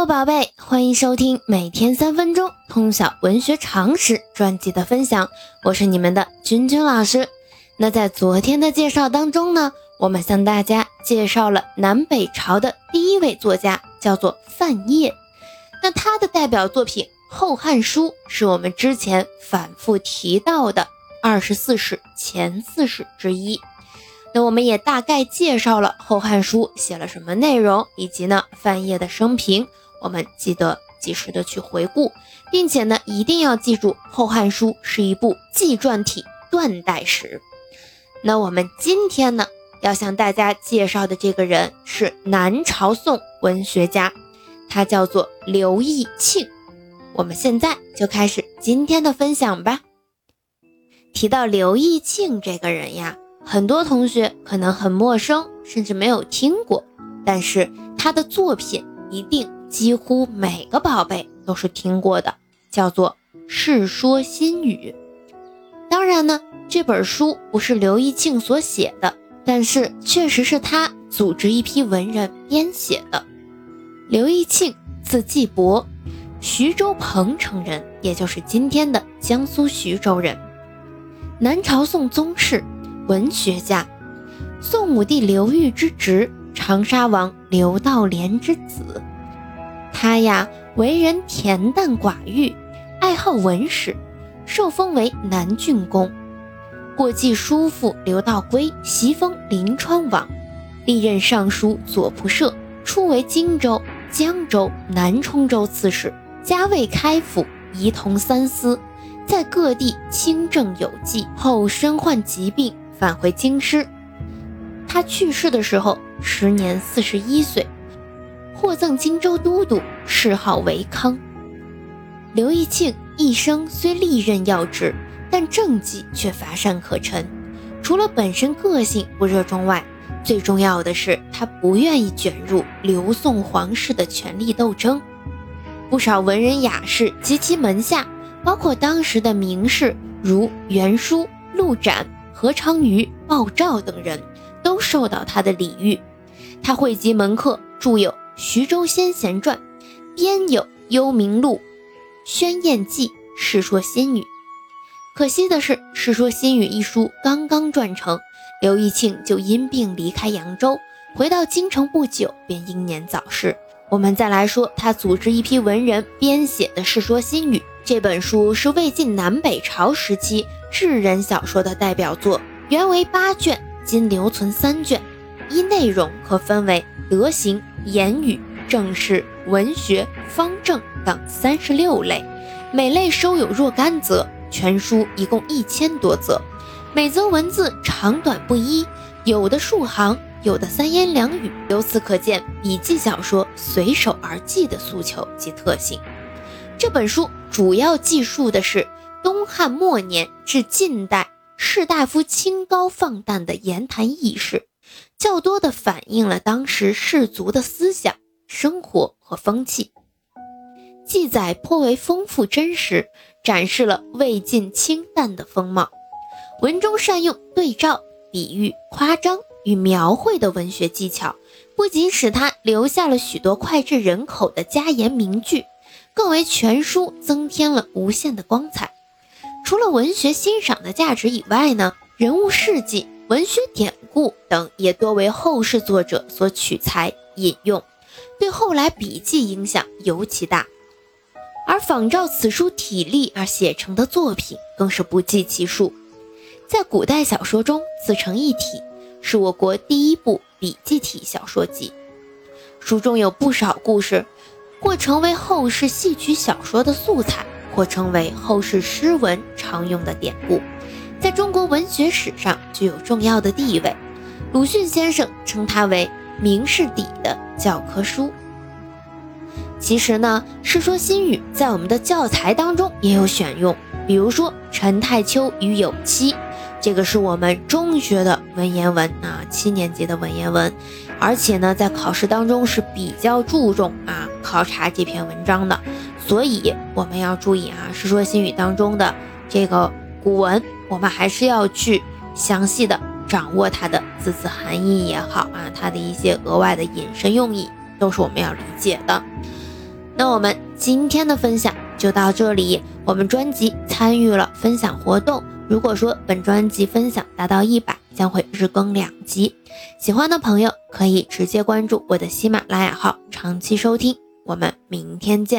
Hello，宝贝，欢迎收听每天三分钟通晓文学常识专辑的分享，我是你们的君君老师。那在昨天的介绍当中呢，我们向大家介绍了南北朝的第一位作家，叫做范晔。那他的代表作品《后汉书》是我们之前反复提到的二十四史前四史之一。那我们也大概介绍了《后汉书》写了什么内容，以及呢范晔的生平，我们记得及时的去回顾，并且呢一定要记住，《后汉书》是一部纪传体断代史。那我们今天呢要向大家介绍的这个人是南朝宋文学家，他叫做刘义庆。我们现在就开始今天的分享吧。提到刘义庆这个人呀。很多同学可能很陌生，甚至没有听过，但是他的作品一定几乎每个宝贝都是听过的，叫做《世说新语》。当然呢，这本书不是刘义庆所写的，但是确实是他组织一批文人编写的。刘义庆字季伯，徐州彭城人，也就是今天的江苏徐州人，南朝宋宗室。文学家，宋武帝刘裕之侄，长沙王刘道廉之子。他呀，为人恬淡寡欲，爱好文史，受封为南郡公。过继叔父刘道规袭封临川王，历任尚书左仆射，初为荆州、江州、南充州刺史，加位开府，仪同三司，在各地清正有纪。后身患疾病。返回京师，他去世的时候时年四十一岁，获赠荆州都督，谥号为康。刘义庆一生虽历任要职，但政绩却乏善可陈。除了本身个性不热衷外，最重要的是他不愿意卷入刘宋皇室的权力斗争。不少文人雅士及其门下，包括当时的名士如袁书、陆展。何昌瑜、鲍照等人都受到他的礼遇。他汇集门客，著有《徐州先贤传》，编有《幽冥录》《宣验记》《世说新语》。可惜的是，《世说新语》一书刚刚撰成，刘义庆就因病离开扬州，回到京城不久便英年早逝。我们再来说他组织一批文人编写的《世说新语》这本书，是魏晋南北朝时期。智人小说的代表作，原为八卷，今留存三卷。依内容可分为德行、言语、政事、文学、方正等三十六类，每类收有若干则。全书一共一千多则，每则文字长短不一，有的数行，有的三言两语。由此可见，笔记小说随手而记的诉求及特性。这本书主要记述的是。东汉末年至近代，士大夫清高放荡的言谈轶事，较多的反映了当时士族的思想、生活和风气。记载颇为丰富真实，展示了魏晋清淡的风貌。文中善用对照、比喻、夸张与描绘的文学技巧，不仅使他留下了许多脍炙人口的佳言名句，更为全书增添了无限的光彩。除了文学欣赏的价值以外呢，人物事迹、文学典故等也多为后世作者所取材引用，对后来笔记影响尤其大。而仿照此书体例而写成的作品更是不计其数，在古代小说中自成一体，是我国第一部笔记体小说集。书中有不少故事，或成为后世戏曲小说的素材。或成为后世诗文常用的典故，在中国文学史上具有重要的地位。鲁迅先生称它为明士底的教科书。其实呢，《世说新语》在我们的教材当中也有选用，比如说陈太丘与有妻，这个是我们中学的文言文啊，七年级的文言文，而且呢，在考试当中是比较注重啊考察这篇文章的。所以我们要注意啊，《世说新语》当中的这个古文，我们还是要去详细的掌握它的字词含义也好啊，它的一些额外的引申用意，都是我们要理解的。那我们今天的分享就到这里。我们专辑参与了分享活动，如果说本专辑分享达到一百，将会日更两集。喜欢的朋友可以直接关注我的喜马拉雅号，长期收听。我们明天见。